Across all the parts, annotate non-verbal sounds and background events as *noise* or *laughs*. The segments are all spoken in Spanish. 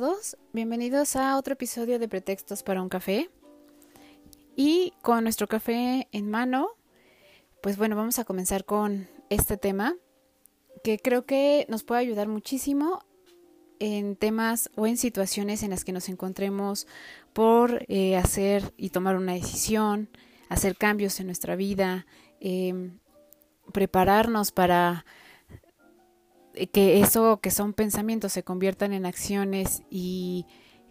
Todos, bienvenidos a otro episodio de Pretextos para un café. Y con nuestro café en mano, pues bueno, vamos a comenzar con este tema que creo que nos puede ayudar muchísimo en temas o en situaciones en las que nos encontremos por eh, hacer y tomar una decisión, hacer cambios en nuestra vida, em, prepararnos para que eso que son pensamientos se conviertan en acciones y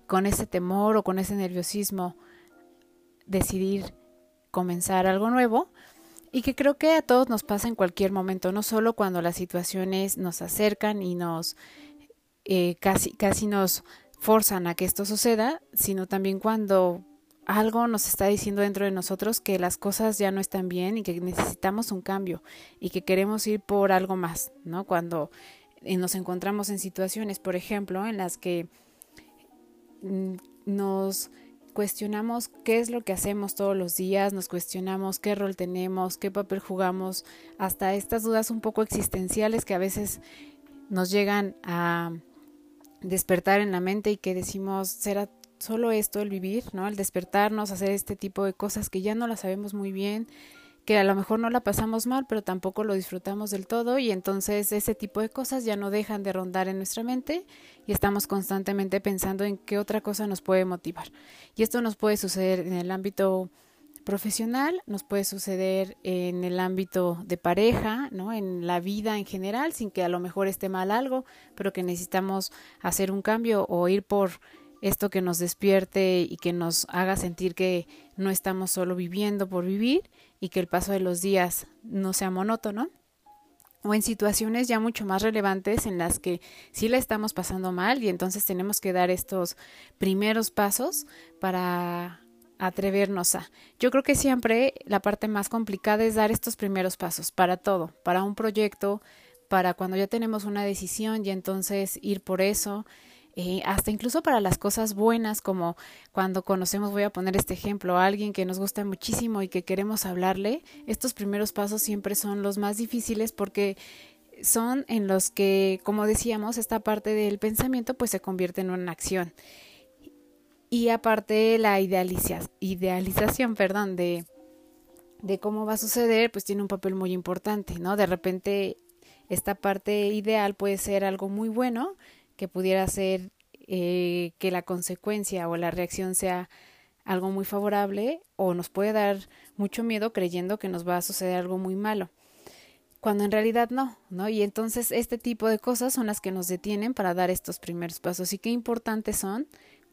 con ese temor o con ese nerviosismo decidir comenzar algo nuevo y que creo que a todos nos pasa en cualquier momento, no solo cuando las situaciones nos acercan y nos eh, casi, casi nos forzan a que esto suceda, sino también cuando algo nos está diciendo dentro de nosotros que las cosas ya no están bien y que necesitamos un cambio y que queremos ir por algo más, ¿no? Cuando eh, nos encontramos en situaciones, por ejemplo, en las que mm, nos cuestionamos qué es lo que hacemos todos los días, nos cuestionamos qué rol tenemos, qué papel jugamos, hasta estas dudas un poco existenciales que a veces nos llegan a despertar en la mente y que decimos, ¿será solo esto el vivir, ¿no? El despertarnos, hacer este tipo de cosas que ya no las sabemos muy bien, que a lo mejor no la pasamos mal, pero tampoco lo disfrutamos del todo y entonces ese tipo de cosas ya no dejan de rondar en nuestra mente y estamos constantemente pensando en qué otra cosa nos puede motivar. Y esto nos puede suceder en el ámbito profesional, nos puede suceder en el ámbito de pareja, ¿no? En la vida en general, sin que a lo mejor esté mal algo, pero que necesitamos hacer un cambio o ir por esto que nos despierte y que nos haga sentir que no estamos solo viviendo por vivir y que el paso de los días no sea monótono o en situaciones ya mucho más relevantes en las que sí la estamos pasando mal y entonces tenemos que dar estos primeros pasos para atrevernos a. Yo creo que siempre la parte más complicada es dar estos primeros pasos para todo, para un proyecto, para cuando ya tenemos una decisión y entonces ir por eso, eh, hasta incluso para las cosas buenas, como cuando conocemos, voy a poner este ejemplo, a alguien que nos gusta muchísimo y que queremos hablarle, estos primeros pasos siempre son los más difíciles porque son en los que, como decíamos, esta parte del pensamiento pues se convierte en una acción. Y aparte la idealización, perdón, de, de cómo va a suceder, pues tiene un papel muy importante, ¿no? De repente esta parte ideal puede ser algo muy bueno, que pudiera ser eh, que la consecuencia o la reacción sea algo muy favorable o nos puede dar mucho miedo creyendo que nos va a suceder algo muy malo cuando en realidad no, ¿no? Y entonces este tipo de cosas son las que nos detienen para dar estos primeros pasos y qué importantes son,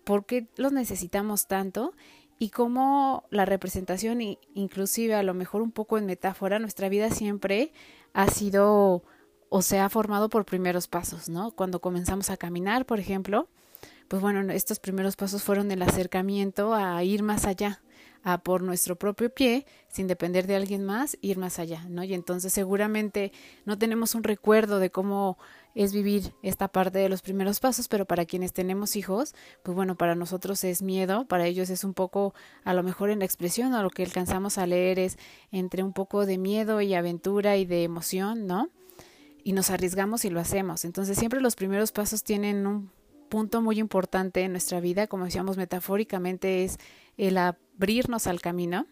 por qué los necesitamos tanto y cómo la representación inclusive a lo mejor un poco en metáfora, nuestra vida siempre ha sido o se ha formado por primeros pasos, ¿no? Cuando comenzamos a caminar, por ejemplo, pues bueno, estos primeros pasos fueron el acercamiento a ir más allá, a por nuestro propio pie, sin depender de alguien más, ir más allá, ¿no? Y entonces seguramente no tenemos un recuerdo de cómo es vivir esta parte de los primeros pasos, pero para quienes tenemos hijos, pues bueno, para nosotros es miedo, para ellos es un poco, a lo mejor en la expresión o lo que alcanzamos a leer es entre un poco de miedo y aventura y de emoción, ¿no? Y nos arriesgamos y lo hacemos. Entonces siempre los primeros pasos tienen un punto muy importante en nuestra vida, como decíamos metafóricamente, es el abrirnos al camino.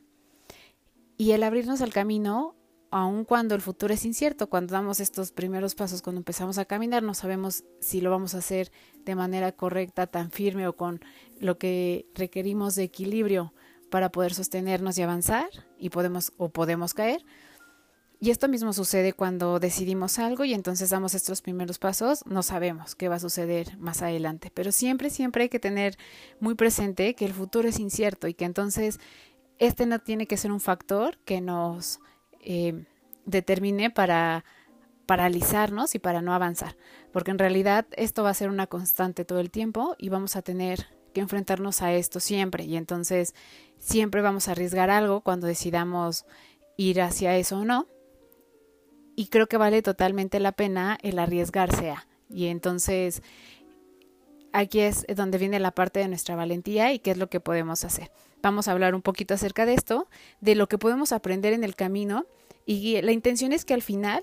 Y el abrirnos al camino, aun cuando el futuro es incierto, cuando damos estos primeros pasos, cuando empezamos a caminar, no sabemos si lo vamos a hacer de manera correcta, tan firme o con lo que requerimos de equilibrio para poder sostenernos y avanzar y podemos o podemos caer y esto mismo sucede cuando decidimos algo y entonces damos estos primeros pasos, no sabemos qué va a suceder más adelante, pero siempre, siempre hay que tener muy presente que el futuro es incierto y que entonces este no tiene que ser un factor que nos eh, determine para paralizarnos y para no avanzar, porque en realidad esto va a ser una constante todo el tiempo y vamos a tener que enfrentarnos a esto siempre. Y entonces siempre vamos a arriesgar algo cuando decidamos ir hacia eso o no. Y creo que vale totalmente la pena el arriesgarse a. Y entonces aquí es donde viene la parte de nuestra valentía y qué es lo que podemos hacer. Vamos a hablar un poquito acerca de esto, de lo que podemos aprender en el camino y la intención es que al final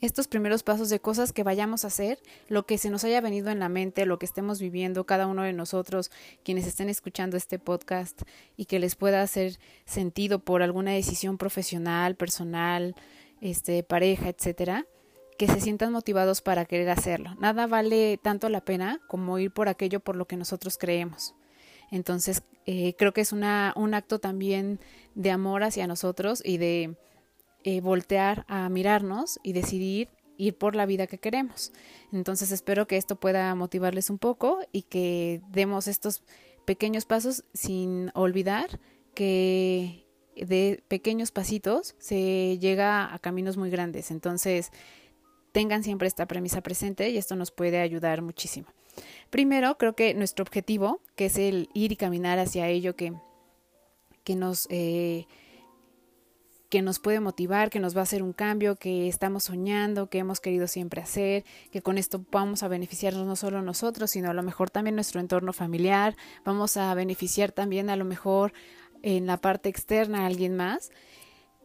estos primeros pasos de cosas que vayamos a hacer, lo que se nos haya venido en la mente, lo que estemos viviendo cada uno de nosotros, quienes estén escuchando este podcast y que les pueda hacer sentido por alguna decisión profesional, personal, este, pareja, etcétera, que se sientan motivados para querer hacerlo. Nada vale tanto la pena como ir por aquello por lo que nosotros creemos. Entonces, eh, creo que es una, un acto también de amor hacia nosotros y de eh, voltear a mirarnos y decidir ir por la vida que queremos. Entonces espero que esto pueda motivarles un poco y que demos estos pequeños pasos sin olvidar que de pequeños pasitos se llega a caminos muy grandes. Entonces tengan siempre esta premisa presente y esto nos puede ayudar muchísimo. Primero, creo que nuestro objetivo, que es el ir y caminar hacia ello que, que nos... Eh, que nos puede motivar, que nos va a hacer un cambio, que estamos soñando, que hemos querido siempre hacer, que con esto vamos a beneficiarnos no solo nosotros, sino a lo mejor también nuestro entorno familiar, vamos a beneficiar también a lo mejor en la parte externa a alguien más,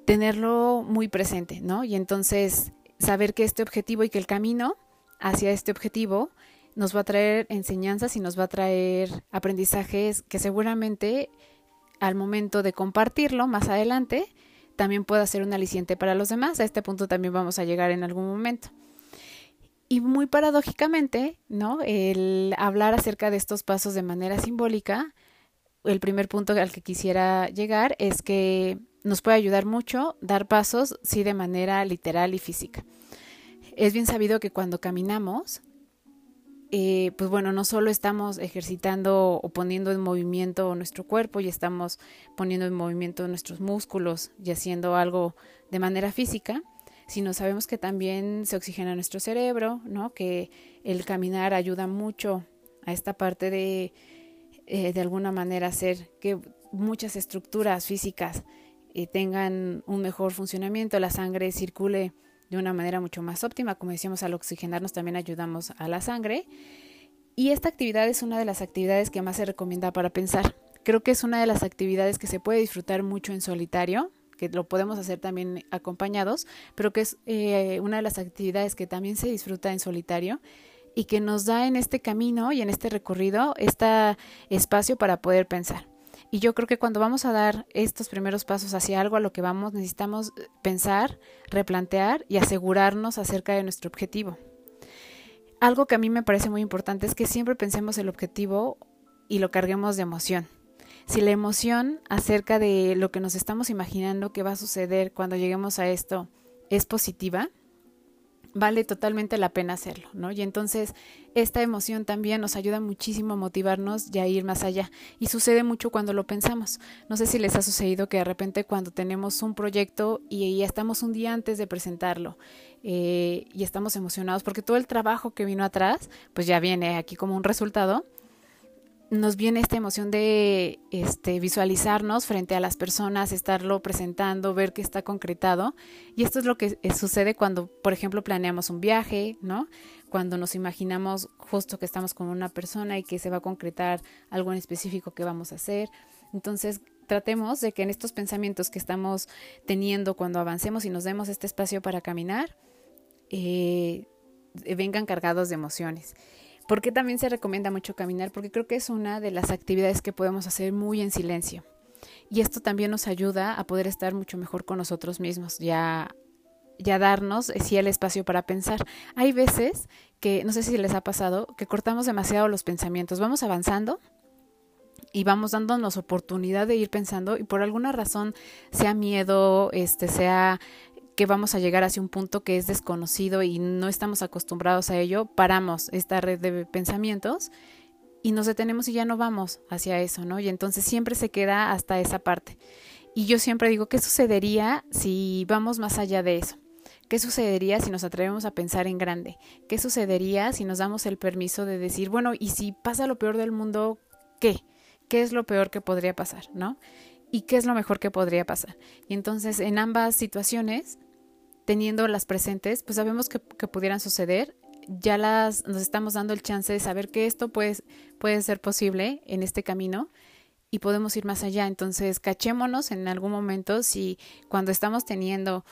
tenerlo muy presente, ¿no? Y entonces saber que este objetivo y que el camino hacia este objetivo nos va a traer enseñanzas y nos va a traer aprendizajes que seguramente al momento de compartirlo más adelante también pueda ser un aliciente para los demás. A este punto también vamos a llegar en algún momento. Y muy paradójicamente, ¿no? El hablar acerca de estos pasos de manera simbólica, el primer punto al que quisiera llegar es que nos puede ayudar mucho dar pasos, sí, de manera literal y física. Es bien sabido que cuando caminamos, eh, pues bueno, no solo estamos ejercitando o poniendo en movimiento nuestro cuerpo y estamos poniendo en movimiento nuestros músculos y haciendo algo de manera física, sino sabemos que también se oxigena nuestro cerebro, ¿no? Que el caminar ayuda mucho a esta parte de, eh, de alguna manera, hacer que muchas estructuras físicas eh, tengan un mejor funcionamiento, la sangre circule de una manera mucho más óptima. Como decíamos, al oxigenarnos también ayudamos a la sangre. Y esta actividad es una de las actividades que más se recomienda para pensar. Creo que es una de las actividades que se puede disfrutar mucho en solitario, que lo podemos hacer también acompañados, pero que es eh, una de las actividades que también se disfruta en solitario y que nos da en este camino y en este recorrido este espacio para poder pensar. Y yo creo que cuando vamos a dar estos primeros pasos hacia algo a lo que vamos, necesitamos pensar, replantear y asegurarnos acerca de nuestro objetivo. Algo que a mí me parece muy importante es que siempre pensemos el objetivo y lo carguemos de emoción. Si la emoción acerca de lo que nos estamos imaginando que va a suceder cuando lleguemos a esto es positiva, vale totalmente la pena hacerlo, ¿no? Y entonces esta emoción también nos ayuda muchísimo a motivarnos y a ir más allá. Y sucede mucho cuando lo pensamos. No sé si les ha sucedido que de repente cuando tenemos un proyecto y ya estamos un día antes de presentarlo eh, y estamos emocionados porque todo el trabajo que vino atrás, pues ya viene aquí como un resultado nos viene esta emoción de este, visualizarnos frente a las personas, estarlo presentando, ver que está concretado. Y esto es lo que eh, sucede cuando, por ejemplo, planeamos un viaje, ¿no? Cuando nos imaginamos justo que estamos con una persona y que se va a concretar algo en específico que vamos a hacer. Entonces, tratemos de que en estos pensamientos que estamos teniendo cuando avancemos y nos demos este espacio para caminar, eh, vengan cargados de emociones. ¿Por qué también se recomienda mucho caminar? Porque creo que es una de las actividades que podemos hacer muy en silencio. Y esto también nos ayuda a poder estar mucho mejor con nosotros mismos, ya, ya darnos eh, sí el espacio para pensar. Hay veces que, no sé si les ha pasado, que cortamos demasiado los pensamientos. Vamos avanzando y vamos dándonos oportunidad de ir pensando y por alguna razón, sea miedo, este, sea que vamos a llegar hacia un punto que es desconocido y no estamos acostumbrados a ello, paramos esta red de pensamientos y nos detenemos y ya no vamos hacia eso, ¿no? Y entonces siempre se queda hasta esa parte. Y yo siempre digo, ¿qué sucedería si vamos más allá de eso? ¿Qué sucedería si nos atrevemos a pensar en grande? ¿Qué sucedería si nos damos el permiso de decir, bueno, y si pasa lo peor del mundo, ¿qué? ¿Qué es lo peor que podría pasar? ¿No? ¿Y qué es lo mejor que podría pasar? Y entonces, en ambas situaciones, teniendo las presentes, pues sabemos que, pudieran suceder, ya las, nos estamos dando el chance de saber que esto puede, puede ser posible en este camino y podemos ir más allá. Entonces, cachémonos en algún momento si cuando estamos teniendo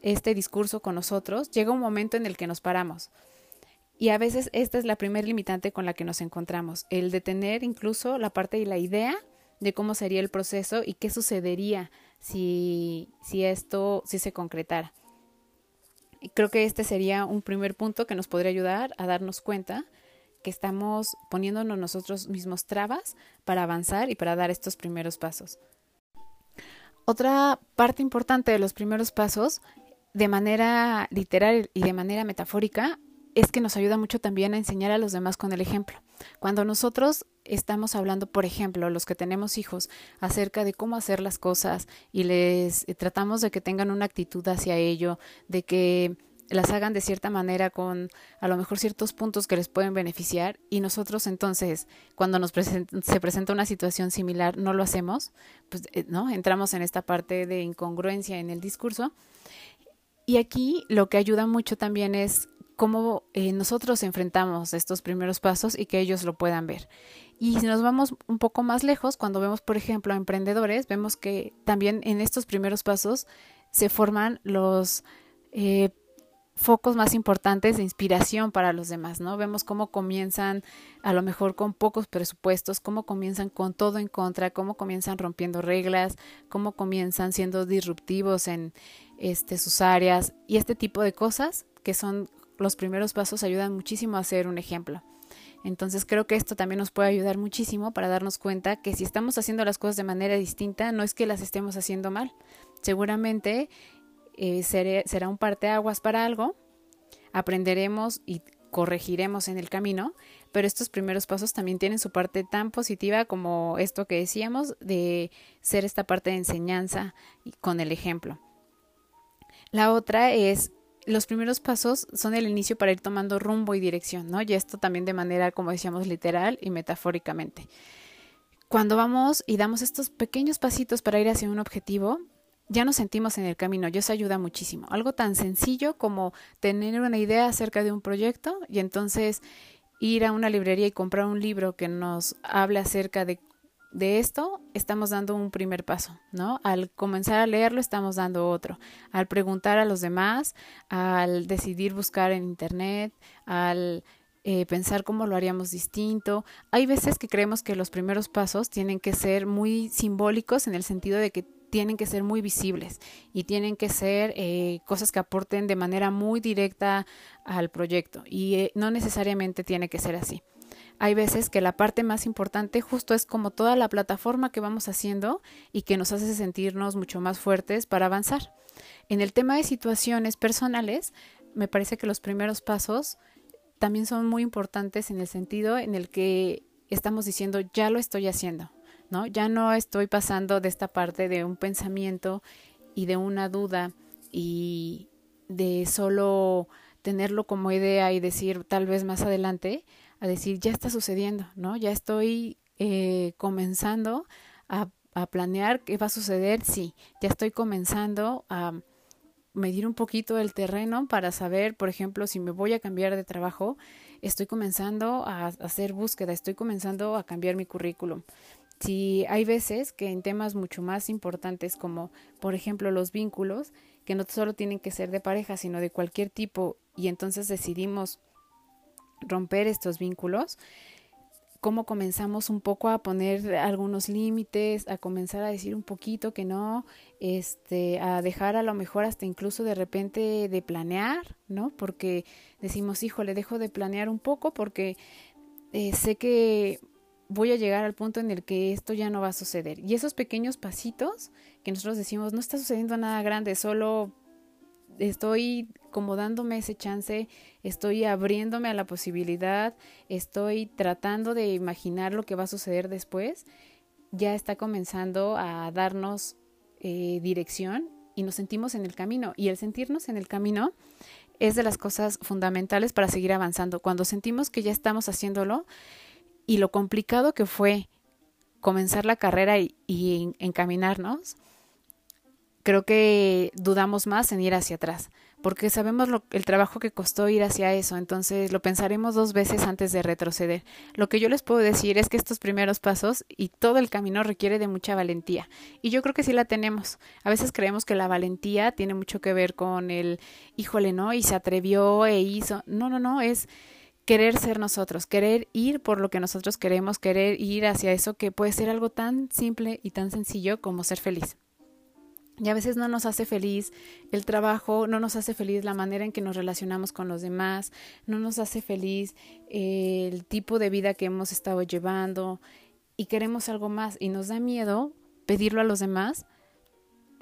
este discurso con nosotros, llega un momento en el que nos paramos. Y a veces esta es la primer limitante con la que nos encontramos, el de tener incluso la parte y la idea de cómo sería el proceso y qué sucedería si, si esto si se concretara. Y creo que este sería un primer punto que nos podría ayudar a darnos cuenta que estamos poniéndonos nosotros mismos trabas para avanzar y para dar estos primeros pasos. Otra parte importante de los primeros pasos, de manera literal y de manera metafórica, es que nos ayuda mucho también a enseñar a los demás con el ejemplo. Cuando nosotros estamos hablando, por ejemplo, los que tenemos hijos, acerca de cómo hacer las cosas y les eh, tratamos de que tengan una actitud hacia ello, de que las hagan de cierta manera con a lo mejor ciertos puntos que les pueden beneficiar y nosotros entonces cuando nos se presenta una situación similar no lo hacemos, pues eh, no entramos en esta parte de incongruencia en el discurso. Y aquí lo que ayuda mucho también es cómo eh, nosotros enfrentamos estos primeros pasos y que ellos lo puedan ver. Y si nos vamos un poco más lejos, cuando vemos, por ejemplo, a emprendedores, vemos que también en estos primeros pasos se forman los eh, focos más importantes de inspiración para los demás, ¿no? Vemos cómo comienzan a lo mejor con pocos presupuestos, cómo comienzan con todo en contra, cómo comienzan rompiendo reglas, cómo comienzan siendo disruptivos en este sus áreas y este tipo de cosas que son los primeros pasos ayudan muchísimo a ser un ejemplo. Entonces creo que esto también nos puede ayudar muchísimo para darnos cuenta que si estamos haciendo las cosas de manera distinta, no es que las estemos haciendo mal. Seguramente eh, será un parteaguas para algo, aprenderemos y corregiremos en el camino, pero estos primeros pasos también tienen su parte tan positiva como esto que decíamos de ser esta parte de enseñanza con el ejemplo. La otra es los primeros pasos son el inicio para ir tomando rumbo y dirección, ¿no? Y esto también de manera, como decíamos, literal y metafóricamente. Cuando vamos y damos estos pequeños pasitos para ir hacia un objetivo, ya nos sentimos en el camino y eso ayuda muchísimo. Algo tan sencillo como tener una idea acerca de un proyecto y entonces ir a una librería y comprar un libro que nos hable acerca de, de esto, estamos dando un primer paso, ¿no? Al comenzar a leerlo estamos dando otro. Al preguntar a los demás, al decidir buscar en internet, al eh, pensar cómo lo haríamos distinto. Hay veces que creemos que los primeros pasos tienen que ser muy simbólicos en el sentido de que tienen que ser muy visibles y tienen que ser eh, cosas que aporten de manera muy directa al proyecto y eh, no necesariamente tiene que ser así. Hay veces que la parte más importante justo es como toda la plataforma que vamos haciendo y que nos hace sentirnos mucho más fuertes para avanzar. En el tema de situaciones personales, me parece que los primeros pasos también son muy importantes en el sentido en el que estamos diciendo ya lo estoy haciendo, ¿no? Ya no estoy pasando de esta parte de un pensamiento y de una duda y de solo tenerlo como idea y decir tal vez más adelante, a decir ya está sucediendo, ¿no? Ya estoy eh, comenzando a, a planear qué va a suceder, sí, ya estoy comenzando a medir un poquito el terreno para saber, por ejemplo, si me voy a cambiar de trabajo, estoy comenzando a hacer búsqueda, estoy comenzando a cambiar mi currículum. Si hay veces que en temas mucho más importantes como por ejemplo los vínculos, que no solo tienen que ser de pareja, sino de cualquier tipo, y entonces decidimos romper estos vínculos, cómo comenzamos un poco a poner algunos límites, a comenzar a decir un poquito que no, este, a dejar a lo mejor hasta incluso de repente de planear, ¿no? Porque decimos, hijo, le dejo de planear un poco porque eh, sé que voy a llegar al punto en el que esto ya no va a suceder. Y esos pequeños pasitos que nosotros decimos, no está sucediendo nada grande, solo estoy como dándome ese chance, estoy abriéndome a la posibilidad, estoy tratando de imaginar lo que va a suceder después, ya está comenzando a darnos eh, dirección y nos sentimos en el camino. Y el sentirnos en el camino es de las cosas fundamentales para seguir avanzando. Cuando sentimos que ya estamos haciéndolo y lo complicado que fue comenzar la carrera y, y encaminarnos, creo que dudamos más en ir hacia atrás porque sabemos lo, el trabajo que costó ir hacia eso, entonces lo pensaremos dos veces antes de retroceder. Lo que yo les puedo decir es que estos primeros pasos y todo el camino requiere de mucha valentía, y yo creo que sí la tenemos. A veces creemos que la valentía tiene mucho que ver con el, híjole, ¿no? Y se atrevió e hizo. No, no, no, es querer ser nosotros, querer ir por lo que nosotros queremos, querer ir hacia eso que puede ser algo tan simple y tan sencillo como ser feliz. Y a veces no nos hace feliz el trabajo, no nos hace feliz la manera en que nos relacionamos con los demás, no nos hace feliz eh, el tipo de vida que hemos estado llevando y queremos algo más y nos da miedo pedirlo a los demás,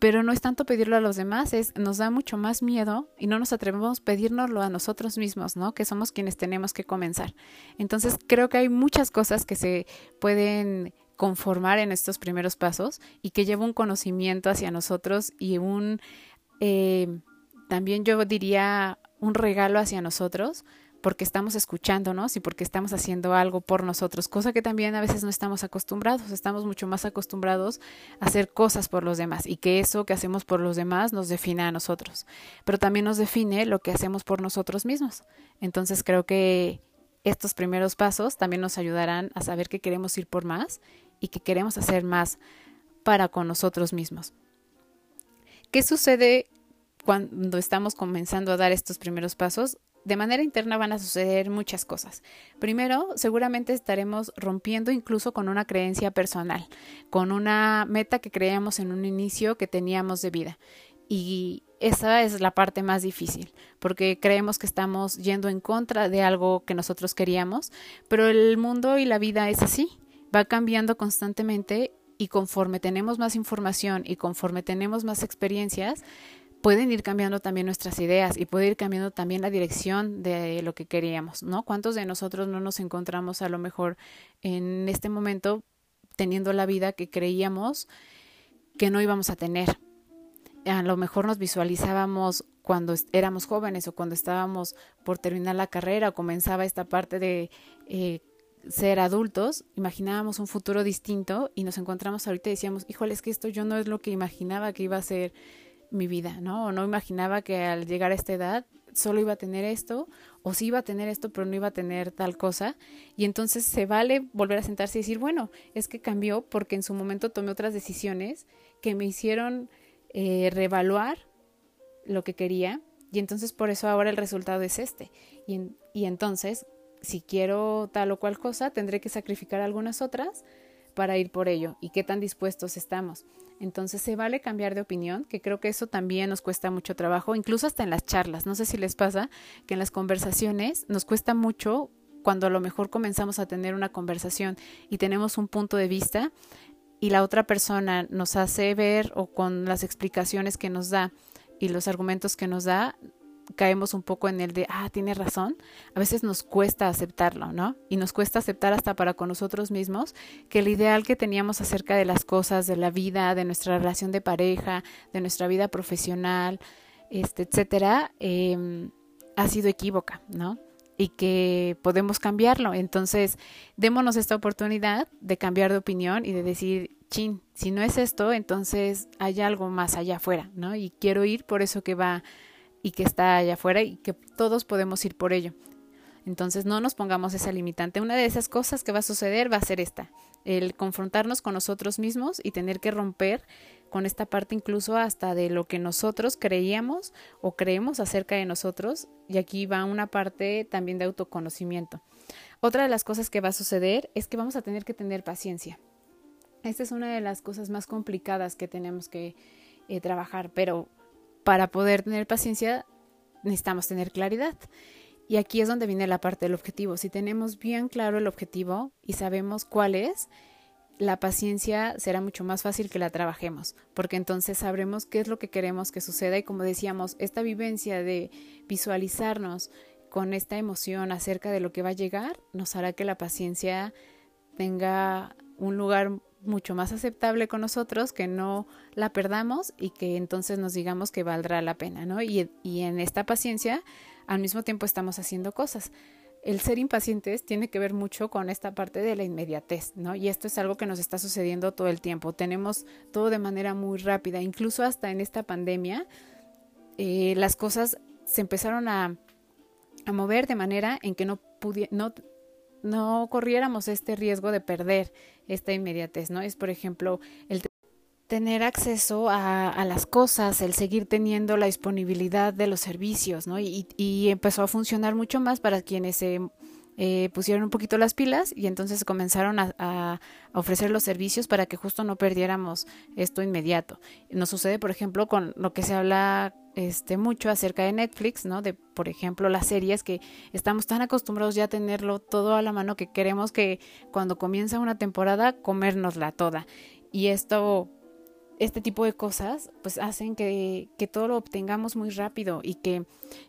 pero no es tanto pedirlo a los demás, es nos da mucho más miedo y no nos atrevemos a pedírnoslo a nosotros mismos, ¿no? Que somos quienes tenemos que comenzar. Entonces, creo que hay muchas cosas que se pueden conformar en estos primeros pasos y que lleva un conocimiento hacia nosotros y un, eh, también yo diría, un regalo hacia nosotros porque estamos escuchándonos y porque estamos haciendo algo por nosotros, cosa que también a veces no estamos acostumbrados, estamos mucho más acostumbrados a hacer cosas por los demás y que eso que hacemos por los demás nos define a nosotros, pero también nos define lo que hacemos por nosotros mismos. Entonces creo que estos primeros pasos también nos ayudarán a saber que queremos ir por más y que queremos hacer más para con nosotros mismos. ¿Qué sucede cuando estamos comenzando a dar estos primeros pasos? De manera interna van a suceder muchas cosas. Primero, seguramente estaremos rompiendo incluso con una creencia personal, con una meta que creíamos en un inicio que teníamos de vida. Y esa es la parte más difícil, porque creemos que estamos yendo en contra de algo que nosotros queríamos, pero el mundo y la vida es así va cambiando constantemente y conforme tenemos más información y conforme tenemos más experiencias, pueden ir cambiando también nuestras ideas y puede ir cambiando también la dirección de lo que queríamos, ¿no? ¿Cuántos de nosotros no nos encontramos a lo mejor en este momento teniendo la vida que creíamos que no íbamos a tener? A lo mejor nos visualizábamos cuando éramos jóvenes o cuando estábamos por terminar la carrera o comenzaba esta parte de eh, ser adultos, imaginábamos un futuro distinto y nos encontramos ahorita y decíamos, híjole, es que esto yo no es lo que imaginaba que iba a ser mi vida, ¿no? O no imaginaba que al llegar a esta edad solo iba a tener esto, o sí iba a tener esto, pero no iba a tener tal cosa. Y entonces se vale volver a sentarse y decir, bueno, es que cambió porque en su momento tomé otras decisiones que me hicieron eh, reevaluar lo que quería. Y entonces por eso ahora el resultado es este. Y, y entonces si quiero tal o cual cosa, tendré que sacrificar algunas otras para ir por ello y qué tan dispuestos estamos. Entonces se vale cambiar de opinión, que creo que eso también nos cuesta mucho trabajo, incluso hasta en las charlas. No sé si les pasa que en las conversaciones nos cuesta mucho cuando a lo mejor comenzamos a tener una conversación y tenemos un punto de vista y la otra persona nos hace ver o con las explicaciones que nos da y los argumentos que nos da, caemos un poco en el de, ah, tiene razón, a veces nos cuesta aceptarlo, ¿no? Y nos cuesta aceptar hasta para con nosotros mismos que el ideal que teníamos acerca de las cosas, de la vida, de nuestra relación de pareja, de nuestra vida profesional, este, etcétera, em, ha sido equívoca, ¿no? Y que podemos cambiarlo. Entonces, démonos esta oportunidad de cambiar de opinión y de decir, chin, si no es esto, entonces hay algo más allá afuera, ¿no? Y quiero ir por eso que va y que está allá afuera y que todos podemos ir por ello. Entonces no nos pongamos esa limitante. Una de esas cosas que va a suceder va a ser esta, el confrontarnos con nosotros mismos y tener que romper con esta parte incluso hasta de lo que nosotros creíamos o creemos acerca de nosotros. Y aquí va una parte también de autoconocimiento. Otra de las cosas que va a suceder es que vamos a tener que tener paciencia. Esta es una de las cosas más complicadas que tenemos que eh, trabajar, pero para poder tener paciencia necesitamos tener claridad. Y aquí es donde viene la parte del objetivo. Si tenemos bien claro el objetivo y sabemos cuál es, la paciencia será mucho más fácil que la trabajemos, porque entonces sabremos qué es lo que queremos que suceda y como decíamos, esta vivencia de visualizarnos con esta emoción acerca de lo que va a llegar nos hará que la paciencia tenga un lugar mucho más aceptable con nosotros, que no la perdamos y que entonces nos digamos que valdrá la pena, ¿no? Y, y en esta paciencia, al mismo tiempo estamos haciendo cosas. El ser impacientes tiene que ver mucho con esta parte de la inmediatez, ¿no? Y esto es algo que nos está sucediendo todo el tiempo. Tenemos todo de manera muy rápida, incluso hasta en esta pandemia, eh, las cosas se empezaron a, a mover de manera en que no, no no corriéramos este riesgo de perder esta inmediatez, ¿no? Es, por ejemplo, el tener acceso a, las cosas, el seguir teniendo la disponibilidad de los servicios, ¿no? Y, y empezó a funcionar mucho más para quienes se eh, pusieron un poquito las pilas y entonces comenzaron a, ofrecer los servicios para que justo no perdiéramos esto inmediato. Nos sucede, por ejemplo, con lo que se habla este mucho acerca de Netflix, ¿no? De, por ejemplo, las series que estamos tan acostumbrados ya a tenerlo todo a la mano que queremos que cuando comienza una temporada comérnosla toda. Y esto este tipo de cosas pues hacen que, que, todo lo obtengamos muy rápido y que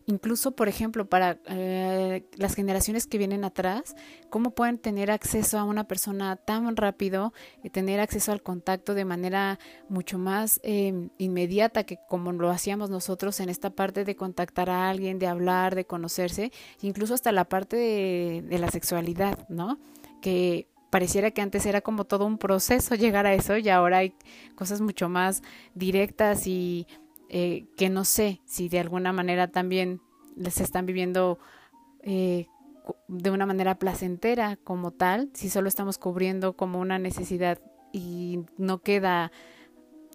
incluso por ejemplo para eh, las generaciones que vienen atrás cómo pueden tener acceso a una persona tan rápido y tener acceso al contacto de manera mucho más em, inmediata que como lo hacíamos nosotros en esta parte de contactar a alguien de hablar de conocerse incluso hasta la parte de, de la sexualidad no que pareciera que antes era como todo un proceso *laughs* llegar a eso y ahora hay cosas mucho más directas y eh, que no sé si de alguna manera también les están viviendo eh, de una manera placentera como tal, si solo estamos cubriendo como una necesidad y no queda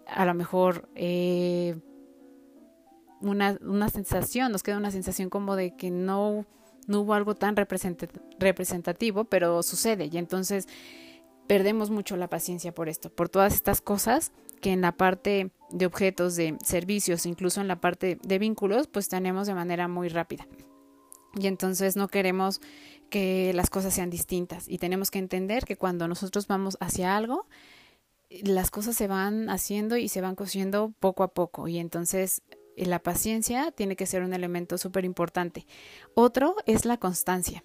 a lo mejor eh, una, una sensación, nos queda una sensación como de que no no hubo algo tan representativo, pero sucede. Y entonces perdemos mucho la paciencia por esto, por todas estas cosas que en la parte de objetos, de servicios, incluso en la parte de vínculos, pues tenemos de manera muy rápida. Y entonces no queremos que las cosas sean distintas. Y tenemos que entender que cuando nosotros vamos hacia algo, las cosas se van haciendo y se van cosiendo poco a poco. Y entonces la paciencia tiene que ser un elemento súper importante. Otro es la constancia.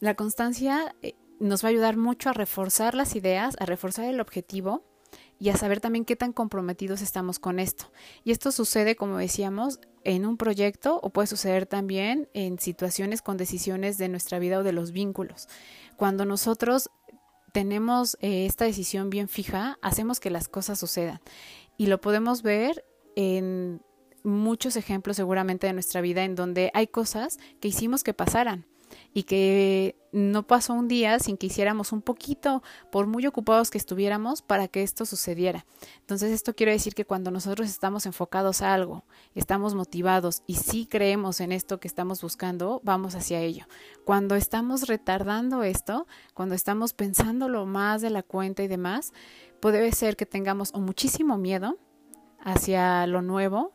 La constancia eh, nos va a ayudar mucho a reforzar las ideas, a reforzar el objetivo y a saber también qué tan comprometidos estamos con esto. Y esto sucede, como decíamos, en un proyecto o puede suceder también en situaciones con decisiones de nuestra vida o de los vínculos. Cuando nosotros tenemos eh, esta decisión bien fija, hacemos que las cosas sucedan. Y lo podemos ver en muchos ejemplos seguramente de nuestra vida en donde hay cosas que hicimos que pasaran y que no pasó un día sin que hiciéramos un poquito, por muy ocupados que estuviéramos, para que esto sucediera. Entonces esto quiere decir que cuando nosotros estamos enfocados a algo, estamos motivados y sí creemos en esto que estamos buscando, vamos hacia ello. Cuando estamos retardando esto, cuando estamos pensándolo más de la cuenta y demás, puede ser que tengamos o muchísimo miedo hacia lo nuevo,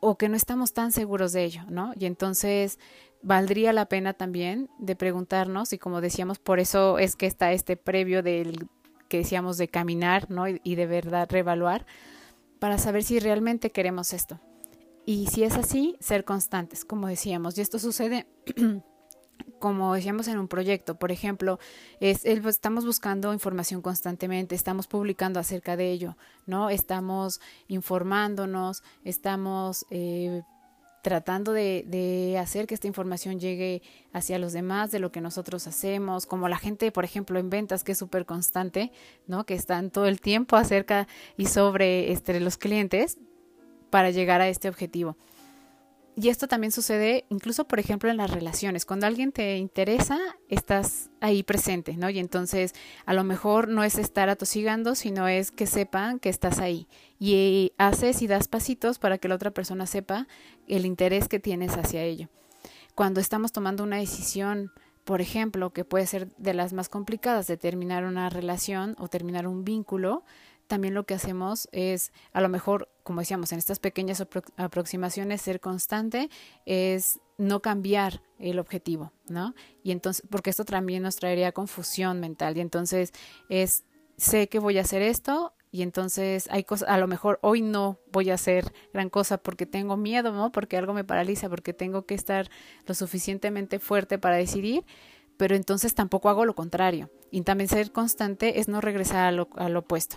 o que no estamos tan seguros de ello, ¿no? Y entonces valdría la pena también de preguntarnos y como decíamos, por eso es que está este previo del que decíamos de caminar, ¿no? Y, de verdad reevaluar para saber si realmente queremos esto. Y si es así, ser constantes, como decíamos. Y esto sucede *clears throat* como decíamos en un proyecto, por ejemplo, es, estamos buscando información constantemente, estamos publicando acerca de ello, ¿no? Estamos informándonos, estamos eh, tratando de, de, hacer que esta información llegue hacia los demás de lo que nosotros hacemos, como la gente, por ejemplo, en ventas, que es súper constante, ¿no? Que están todo el tiempo acerca y sobre este, los clientes para llegar a este objetivo. Y esto también sucede incluso, por ejemplo, en las relaciones. Cuando alguien te interesa, estás ahí presente, ¿no? Y entonces a lo mejor no es estar atosigando, sino es que sepan que estás ahí. Y haces y das pasitos para que la otra persona sepa el interés que tienes hacia ello. Cuando estamos tomando una decisión, por ejemplo, que puede ser de las más complicadas de terminar una relación o terminar un vínculo, también lo que hacemos es, a lo mejor, como decíamos, en estas pequeñas aproximaciones, ser constante es no cambiar el objetivo, ¿no? Y entonces, porque esto también nos traería confusión mental. Y entonces es, sé que voy a hacer esto, y entonces hay cosas, a lo mejor hoy no voy a hacer gran cosa porque tengo miedo, ¿no? Porque algo me paraliza, porque tengo que estar lo suficientemente fuerte para decidir, pero entonces tampoco hago lo contrario. Y también ser constante es no regresar a lo, al opuesto.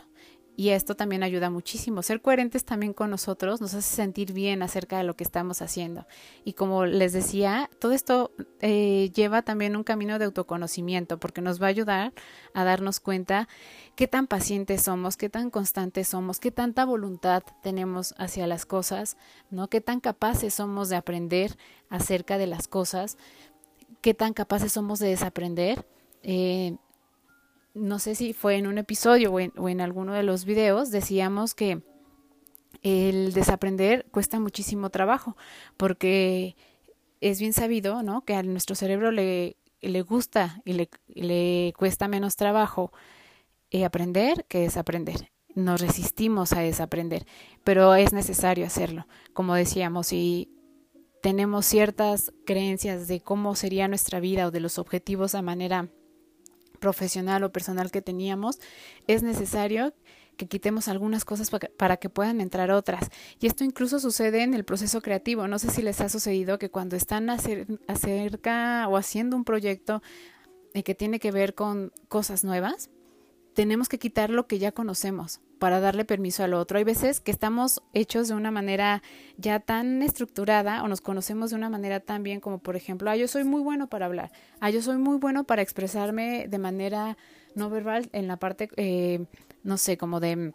Y esto también ayuda muchísimo. Ser coherentes también con nosotros nos hace sentir bien acerca de lo que estamos haciendo. Y como les decía, todo esto eh, lleva también un camino de autoconocimiento porque nos va a ayudar a darnos cuenta qué tan pacientes somos, qué tan constantes somos, qué tanta voluntad tenemos hacia las cosas, ¿no? Qué tan capaces somos de aprender acerca de las cosas, qué tan capaces somos de desaprender. Eh, no sé si fue en un episodio o en, alguno de los videos, decíamos que el desaprender cuesta muchísimo trabajo, porque es bien sabido, ¿no? Que a nuestro cerebro le, le gusta y le, le, cuesta menos trabajo eh, aprender que desaprender. Nos resistimos a desaprender, pero es necesario hacerlo. Como decíamos, si tenemos ciertas creencias de cómo sería nuestra vida o de los objetivos a manera profesional o personal que teníamos, es necesario que quitemos algunas cosas para que puedan entrar otras. Y esto incluso sucede en el proceso creativo. No sé si les ha sucedido que cuando están acerca o haciendo un proyecto eh, que tiene que ver con cosas nuevas, tenemos que quitar lo que ya conocemos para darle permiso al otro. Hay veces que estamos hechos de una manera ya tan estructurada o nos conocemos de una manera tan bien como por ejemplo, ah, yo soy muy bueno para hablar, ah, yo soy muy bueno para expresarme de manera no verbal en la parte, eh, no sé, como de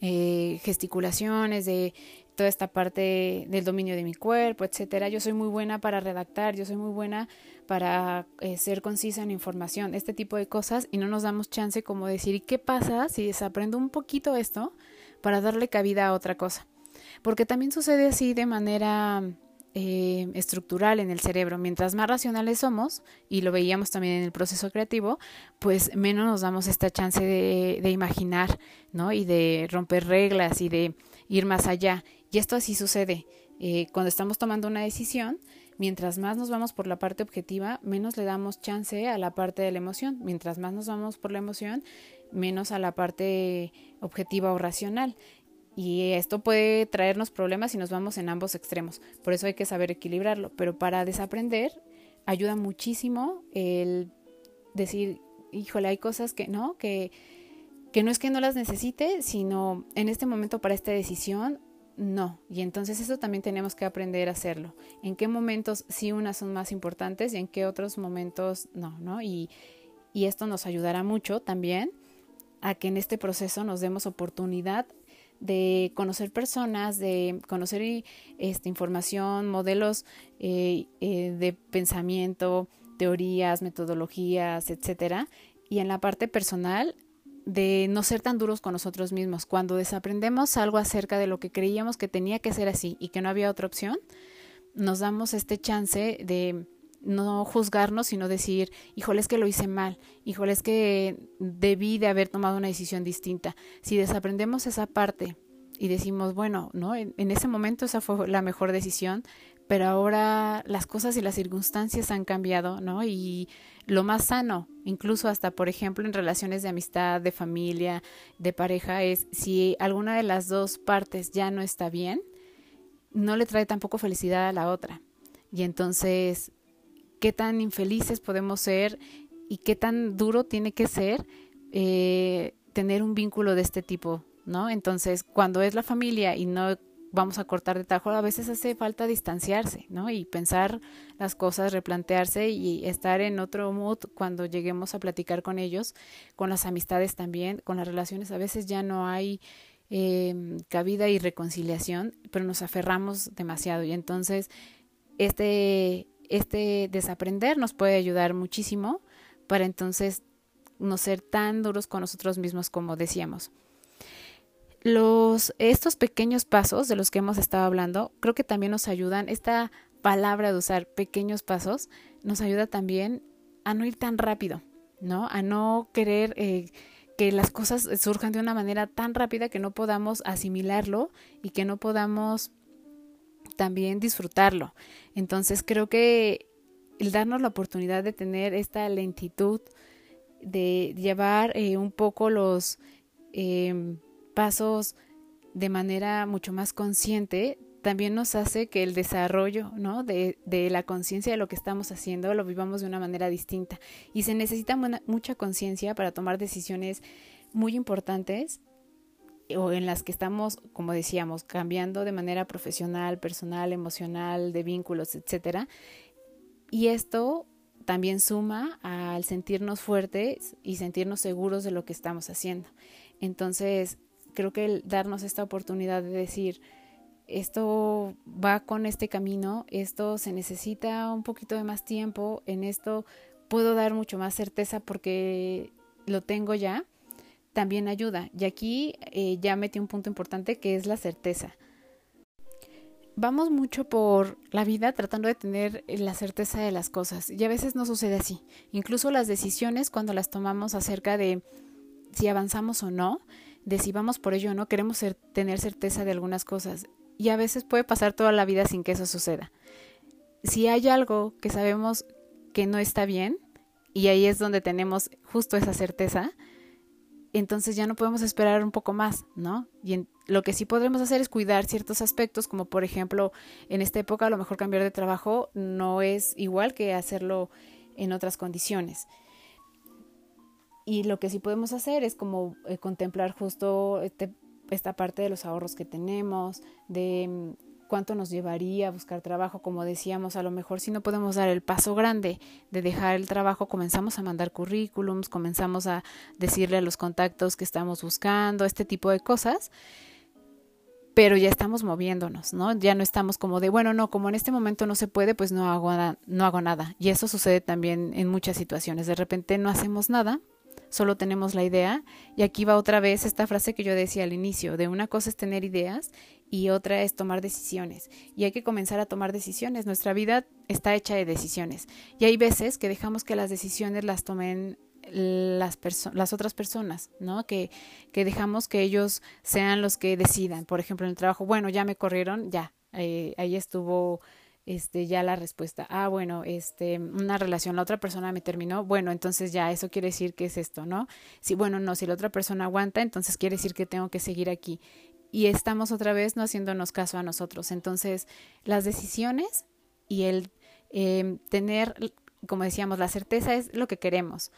eh, gesticulaciones, de toda esta parte del dominio de mi cuerpo, etcétera. Yo soy muy buena para redactar, yo soy muy buena para eh, ser concisa en información, este tipo de cosas, y no nos damos chance como decir, ¿y qué pasa si desaprendo un poquito esto para darle cabida a otra cosa? Porque también sucede así de manera eh, estructural en el cerebro. Mientras más racionales somos, y lo veíamos también en el proceso creativo, pues menos nos damos esta chance de, de imaginar, ¿no? Y de romper reglas y de ir más allá. Y esto así sucede. Eh, cuando estamos tomando una decisión, mientras más nos vamos por la parte objetiva, menos le damos chance a la parte de la emoción. Mientras más nos vamos por la emoción, menos a la parte objetiva o racional. Y esto puede traernos problemas si nos vamos en ambos extremos. Por eso hay que saber equilibrarlo. Pero para desaprender ayuda muchísimo el decir, híjole, hay cosas que no, que, que no es que no las necesite, sino en este momento para esta decisión no. Y entonces eso también tenemos que aprender a hacerlo. En qué momentos sí unas son más importantes y en qué otros momentos no, ¿no? Y, y esto nos ayudará mucho también a que en este proceso nos demos oportunidad de conocer personas, de conocer esta información, modelos eh, eh, de pensamiento, teorías, metodologías, etcétera. Y en la parte personal, de no ser tan duros con nosotros mismos. Cuando desaprendemos algo acerca de lo que creíamos que tenía que ser así y que no había otra opción, nos damos este chance de no juzgarnos, sino decir, híjole, es que lo hice mal, híjole, es que debí de haber tomado una decisión distinta. Si desaprendemos esa parte y decimos, bueno, ¿no? En, en ese momento esa fue la mejor decisión, pero ahora las cosas y las circunstancias han cambiado, ¿no? Y lo más sano, incluso hasta, por ejemplo, en relaciones de amistad, de familia, de pareja, es si alguna de las dos partes ya no está bien, no le trae tampoco felicidad a la otra. Y entonces, ¿qué tan infelices podemos ser y qué tan duro tiene que ser eh, tener un vínculo de este tipo? ¿No? Entonces, cuando es la familia y no vamos a cortar de tajo, a veces hace falta distanciarse, ¿no? Y pensar las cosas, replantearse y estar en otro mood cuando lleguemos a platicar con ellos, con las amistades también, con las relaciones. A veces ya no hay eh, cabida y reconciliación, pero nos aferramos demasiado y entonces este, este desaprender nos puede ayudar muchísimo para entonces no ser tan duros con nosotros mismos como decíamos. Los, estos pequeños pasos de los que hemos estado hablando, creo que también nos ayudan, esta palabra de usar pequeños pasos, nos ayuda también a no ir tan rápido, ¿no? A no querer eh, que las cosas surjan de una manera tan rápida que no podamos asimilarlo y que no podamos también disfrutarlo. Entonces creo que el darnos la oportunidad de tener esta lentitud, de llevar eh, un poco los... Eh, pasos de manera mucho más consciente también nos hace que el desarrollo ¿no? de, de la conciencia de lo que estamos haciendo lo vivamos de una manera distinta. Y se necesita mucha conciencia para tomar decisiones muy importantes o en las que estamos, como decíamos, cambiando de manera profesional, personal, emocional, de vínculos, etcétera. Y esto también suma al sentirnos fuertes y sentirnos seguros de lo que estamos haciendo. Entonces, creo que el darnos esta oportunidad de decir, esto va con este camino, esto se necesita un poquito de más tiempo, en esto puedo dar mucho más certeza porque lo tengo ya, también ayuda. Y aquí eh, ya metí un punto importante que es la certeza. Vamos mucho por la vida tratando de tener la certeza de las cosas y a veces no sucede así. Incluso las decisiones cuando las tomamos acerca de si avanzamos o no, de si vamos por ello o no, queremos tener certeza de algunas cosas y a veces puede pasar toda la vida sin que eso suceda. Si hay algo que sabemos que no está bien, y ahí es donde tenemos justo esa certeza, entonces ya no podemos esperar un poco más, ¿no? Y lo que sí podremos hacer es cuidar ciertos aspectos, como por ejemplo, en esta época a lo mejor cambiar de trabajo no es igual que hacerlo en otras condiciones. Y lo que sí podemos hacer es como eh, contemplar justo este esta parte de los ahorros que tenemos, de mm, cuánto nos llevaría a buscar trabajo, como decíamos, a lo mejor si no podemos dar el paso grande de dejar el trabajo, comenzamos a mandar currículums, comenzamos a decirle a los contactos que estamos buscando, este tipo de cosas, pero ya estamos moviéndonos, ¿no? Ya no estamos como de, bueno, no, como en este momento no se puede, pues no hago, no hago nada. Y eso sucede también en muchas situaciones. De repente no hacemos nada solo tenemos la idea. Y aquí va otra vez esta frase que yo decía al inicio, de una cosa es tener ideas y otra es tomar decisiones. Y hay que comenzar a tomar decisiones. Nuestra vida está hecha de decisiones. Y hay veces que dejamos que las decisiones las tomen las, las otras personas, ¿no? Que, que dejamos que ellos sean los que decidan. Por ejemplo, en el trabajo, bueno, ya me corrieron, ya, eh, ahí estuvo este, ya la respuesta, ah, bueno, este, una relación, la otra persona me terminó, bueno, entonces ya eso quiere decir que es esto, ¿no? Si, bueno, no, si la otra persona aguanta, entonces quiere decir que tengo que seguir aquí. Y estamos otra vez no haciéndonos caso a nosotros. Entonces, las decisiones y el em, tener, como decíamos, la certeza es lo que queremos.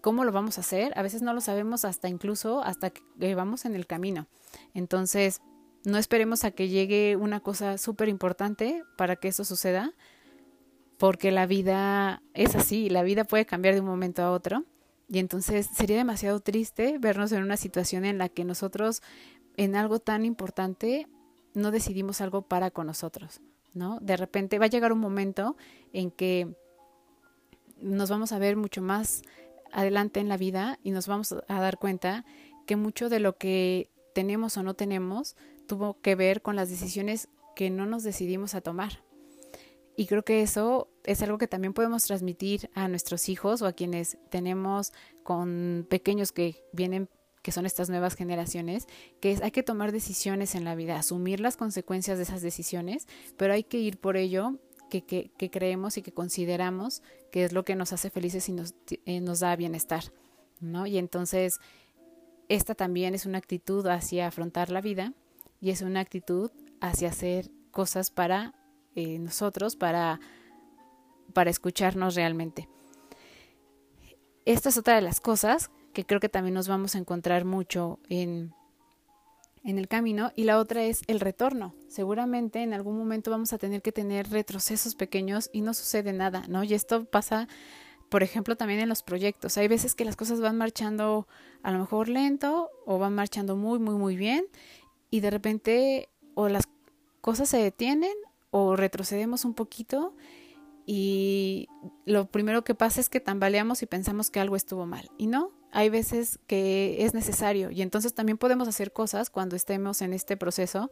¿Cómo lo vamos a hacer? A veces no lo sabemos hasta incluso hasta que vamos en el camino. Entonces, no esperemos a que llegue una cosa súper importante para que eso suceda, porque la vida es así, la vida puede cambiar de un momento a otro. Y entonces sería demasiado triste vernos en una situación en la que nosotros, en algo tan importante, no decidimos algo para con nosotros, ¿no? De repente va a llegar un momento en que nos vamos a ver mucho más adelante en la vida y nos vamos a dar cuenta que mucho de lo que tenemos o no tenemos tuvo que ver con las decisiones que no nos decidimos a tomar. Y creo que eso es algo que también podemos transmitir a nuestros hijos o a quienes tenemos con pequeños que vienen que son estas nuevas generaciones, que es hay que tomar decisiones en la vida, asumir las consecuencias de esas decisiones, pero hay que ir por ello que, que, que creemos y que consideramos que es lo que nos hace felices y nos, eh, nos da bienestar, ¿no? Y entonces, esta también es una actitud hacia afrontar la vida y es una actitud hacia hacer cosas para eh, nosotros, para, para escucharnos realmente. Esta es otra de las cosas que creo que también nos vamos a encontrar mucho en, en el camino y la otra es el retorno. Seguramente en algún momento vamos a tener que tener retrocesos pequeños y no sucede nada, ¿no? Y esto pasa, por ejemplo, también en los proyectos. Hay veces que las cosas van marchando a lo mejor lento o van marchando muy, muy, muy bien y de repente o las cosas se detienen o retrocedemos un poquito y lo primero que pasa es que tambaleamos y pensamos que algo estuvo mal. Y no, hay veces que es necesario y entonces también podemos hacer cosas cuando estemos en este proceso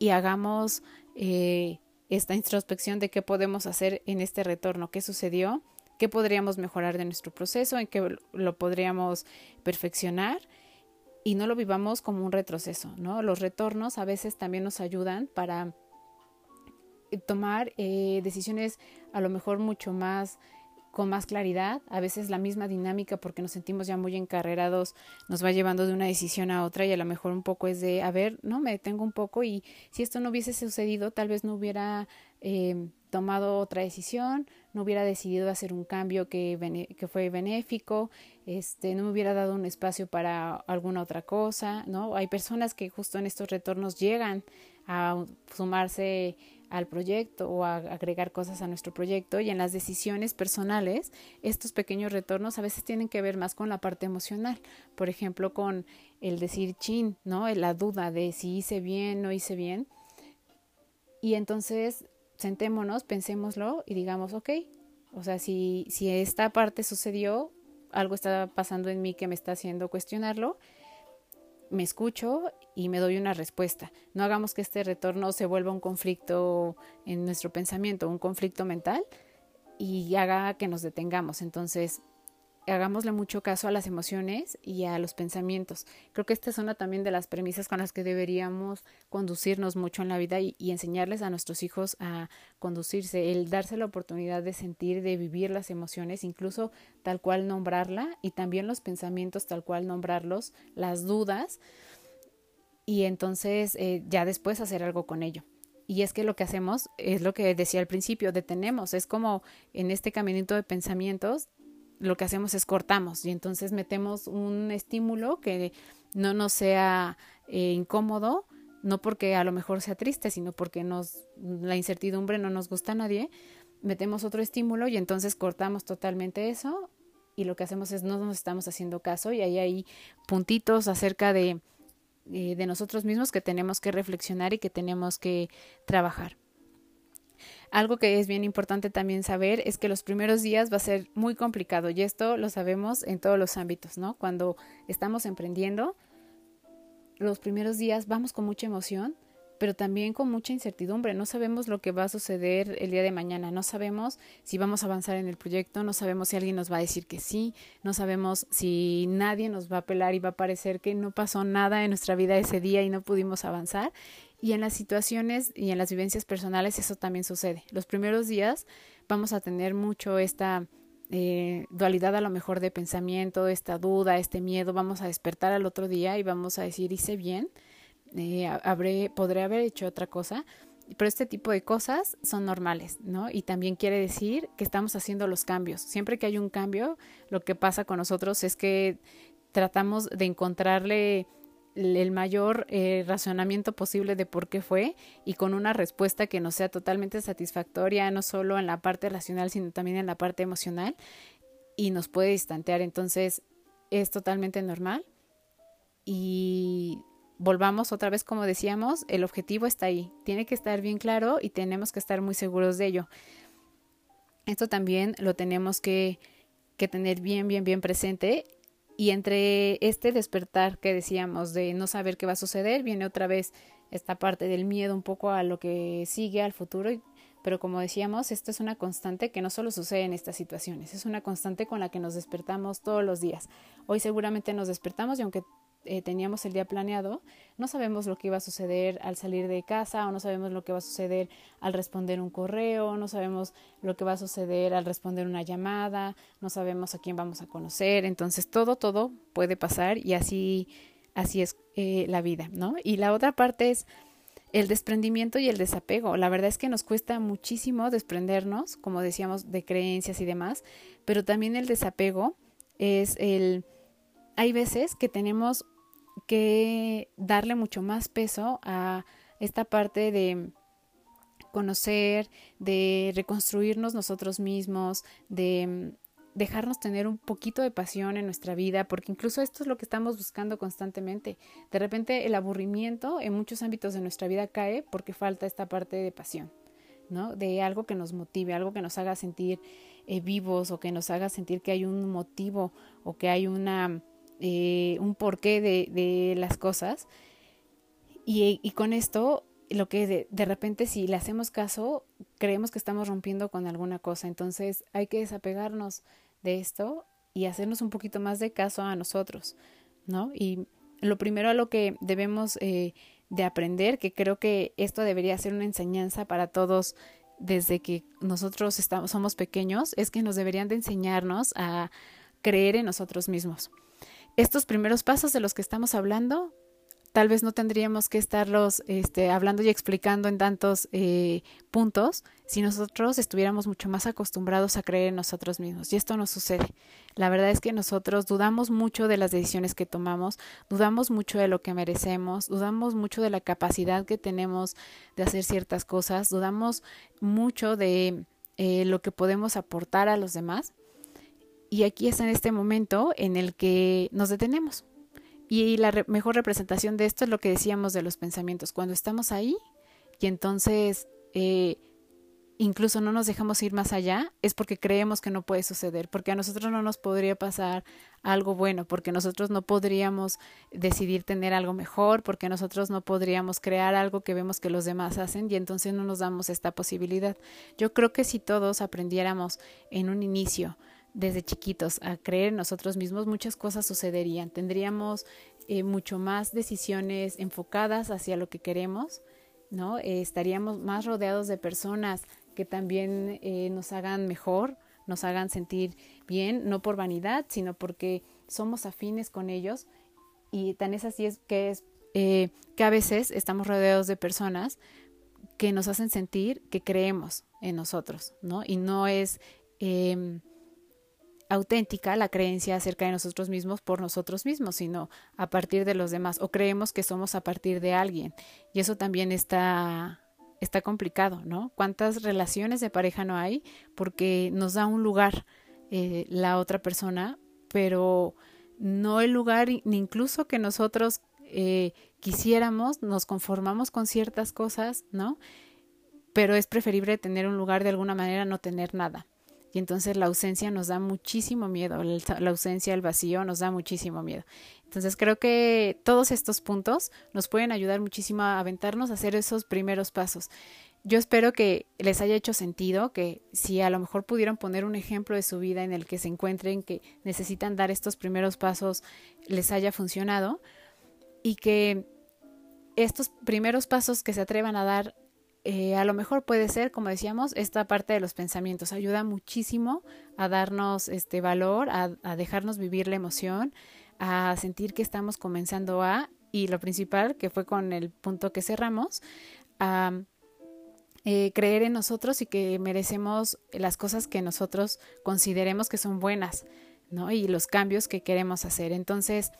y hagamos eh, esta introspección de qué podemos hacer en este retorno, qué sucedió, qué podríamos mejorar de nuestro proceso, en qué lo podríamos perfeccionar y no lo vivamos como un retroceso, ¿no? Los retornos a veces también nos ayudan para eh, tomar eh, decisiones a lo mejor mucho más con más claridad, a veces la misma dinámica porque nos sentimos ya muy encarrerados nos va llevando de una decisión a otra y a lo mejor un poco es de, a ver, no, me detengo un poco y si esto no hubiese sucedido, tal vez no hubiera eh, tomado otra decisión, no hubiera decidido hacer un cambio que, fue benéfico, este, no me hubiera dado un espacio para alguna otra cosa, ¿no? Hay personas que justo en estos retornos llegan a sumarse al proyecto o a agregar cosas a nuestro proyecto y en las decisiones personales estos pequeños retornos a veces tienen que ver más con la parte emocional. Por ejemplo con el decir chin no la duda de si hice bien no hice bien. Y entonces sentémonos pensémoslo y digamos ok o sea si si esta parte sucedió algo está pasando en mí que me está haciendo cuestionarlo me escucho y me doy una respuesta. No hagamos que este retorno se vuelva un conflicto en nuestro pensamiento, un conflicto mental y haga que nos detengamos. Entonces, hagámosle mucho caso a las emociones y a los pensamientos. Creo que esta es una también de las premisas con las que deberíamos conducirnos mucho en la vida y, enseñarles a nuestros hijos a conducirse, el darse la oportunidad de sentir, de vivir las emociones, incluso tal cual nombrarla y también los pensamientos tal cual nombrarlos, las dudas y entonces eh, ya después hacer algo con ello. Y es que lo que hacemos es lo que decía al principio, detenemos, es como en este caminito de pensamientos lo que hacemos es cortamos y entonces metemos un estímulo que no nos sea eh, incómodo, no porque a lo mejor sea triste, sino porque nos la incertidumbre no nos gusta a nadie, metemos otro estímulo y entonces cortamos totalmente eso y lo que hacemos es no nos estamos haciendo caso y ahí hay puntitos acerca de, eh, de nosotros mismos que tenemos que reflexionar y que tenemos que trabajar. Algo que es bien importante también saber es que los primeros días va a ser muy complicado y esto lo sabemos en todos los ámbitos, ¿no? Cuando estamos emprendiendo, los primeros días vamos con mucha emoción, pero también con mucha incertidumbre. No sabemos lo que va a suceder el día de mañana, no sabemos si vamos a avanzar en el proyecto, no sabemos si alguien nos va a decir que sí, no sabemos si nadie nos va a apelar y va a parecer que no pasó nada en nuestra vida ese día y no pudimos avanzar. Y en las situaciones y en las vivencias personales eso también sucede. Los primeros días vamos a tener mucho esta eh, dualidad a lo mejor de pensamiento, esta duda, este miedo. Vamos a despertar al otro día y vamos a decir, hice bien, eh, habré, podré haber hecho otra cosa. Pero este tipo de cosas son normales, ¿no? Y también quiere decir que estamos haciendo los cambios. Siempre que hay un cambio, lo que pasa con nosotros es que tratamos de encontrarle el mayor eh, razonamiento posible de por qué fue y con una respuesta que nos sea totalmente satisfactoria, no solo en la parte racional, sino también en la parte emocional y nos puede distantear. Entonces, es totalmente normal y volvamos otra vez, como decíamos, el objetivo está ahí, tiene que estar bien claro y tenemos que estar muy seguros de ello. Esto también lo tenemos que, que tener bien, bien, bien presente y entre este despertar que decíamos de no saber qué va a suceder, viene otra vez esta parte del miedo un poco a lo que sigue, al futuro. Pero como decíamos, esto es una constante que no solo sucede en estas situaciones, es una constante con la que nos despertamos todos los días. Hoy seguramente nos despertamos y aunque eh, teníamos el día planeado, no sabemos lo que iba a suceder al salir de casa o no sabemos lo que va a suceder al responder un correo, no sabemos lo que va a suceder al responder una llamada, no sabemos a quién vamos a conocer, entonces todo, todo puede pasar y así, así es eh, la vida, ¿no? Y la otra parte es el desprendimiento y el desapego. La verdad es que nos cuesta muchísimo desprendernos, como decíamos, de creencias y demás, pero también el desapego es el... Hay veces que tenemos que darle mucho más peso a esta parte de conocer, de reconstruirnos nosotros mismos, de dejarnos tener un poquito de pasión en nuestra vida, porque incluso esto es lo que estamos buscando constantemente. De repente el aburrimiento en muchos ámbitos de nuestra vida cae porque falta esta parte de pasión, ¿no? De algo que nos motive, algo que nos haga sentir eh, vivos o que nos haga sentir que hay un motivo o que hay una eh, un porqué de, las cosas. Y, con esto, lo que de, de repente si le hacemos caso, creemos que estamos rompiendo con alguna cosa. Entonces hay que desapegarnos de esto y hacernos un poquito más de caso a nosotros, ¿no? Y lo primero a lo que debemos eh, de aprender, que creo que esto debería ser una enseñanza para todos desde que nosotros estamos, somos pequeños es que nos deberían de enseñarnos a creer en nosotros mismos. Estos primeros pasos de los que estamos hablando tal vez no tendríamos que estarlos este, hablando y explicando en tantos eh, puntos si nosotros estuviéramos mucho más acostumbrados a creer en nosotros mismos. Y esto no sucede. La verdad es que nosotros dudamos mucho de las decisiones que tomamos, dudamos mucho de lo que merecemos, dudamos mucho de la capacidad que tenemos de hacer ciertas cosas, dudamos mucho de eh, lo que podemos aportar a los demás. Y aquí está en este momento en el que nos detenemos y la mejor representación de esto es lo que decíamos de los pensamientos. Cuando estamos ahí y entonces eh, incluso no nos dejamos ir más allá, es porque creemos que no puede suceder, porque a nosotros no nos podría pasar algo bueno, porque nosotros no podríamos decidir tener algo mejor, porque nosotros no podríamos crear algo que vemos que los demás hacen y entonces no nos damos esta posibilidad. Yo creo que si todos aprendiéramos en un inicio, desde chiquitos a creer en nosotros mismos, muchas cosas sucederían. Tendríamos eh, mucho más decisiones enfocadas hacia lo que queremos, ¿no? Eh, estaríamos más rodeados de personas que también eh, nos hagan mejor, nos hagan sentir bien, no por vanidad, sino porque somos afines con ellos. Y tan es así es que es que a veces estamos rodeados de personas que nos hacen sentir que creemos en nosotros, ¿no? Y no es em, auténtica la creencia acerca de nosotros mismos por nosotros mismos, sino a partir de los demás, o creemos que somos a partir de alguien. Y eso también está, está complicado, ¿no? ¿Cuántas relaciones de pareja no hay? Porque nos da un lugar eh, la otra persona, pero no el lugar ni incluso que nosotros eh, quisiéramos, nos conformamos con ciertas cosas, ¿no? Pero es preferible tener un lugar de alguna manera, no tener nada. Y entonces la ausencia nos da muchísimo miedo, la ausencia, el vacío nos da muchísimo miedo. Entonces creo que todos estos puntos nos pueden ayudar muchísimo a aventarnos a hacer esos primeros pasos. Yo espero que les haya hecho sentido, que si a lo mejor pudieron poner un ejemplo de su vida en el que se encuentren, que necesitan dar estos primeros pasos, les haya funcionado y que estos primeros pasos que se atrevan a dar eh, a lo mejor puede ser, como decíamos, esta parte de los pensamientos ayuda muchísimo a darnos este valor, a, dejarnos vivir la emoción, a sentir que estamos comenzando a, y lo principal, que fue con el punto que cerramos, a eh, creer en nosotros y que merecemos las cosas que nosotros consideremos que son buenas, ¿no? Y los cambios que queremos hacer. Entonces,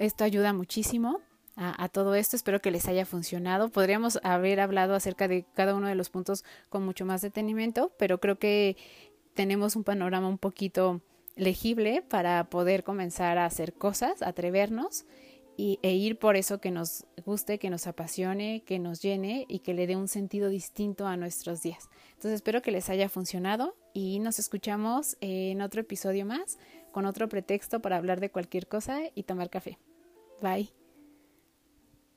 esto ayuda muchísimo a, todo esto. Espero que les haya funcionado. Podríamos haber hablado acerca de cada uno de los puntos con mucho más detenimiento, pero creo que tenemos un panorama un poquito legible para poder comenzar a hacer cosas, atrevernos y, e ir por eso que nos guste, que nos apasione, que nos llene y que le dé un sentido distinto a nuestros días. Entonces espero que les haya funcionado y nos escuchamos en otro episodio más con otro pretexto para hablar de cualquier cosa y tomar café. Bye.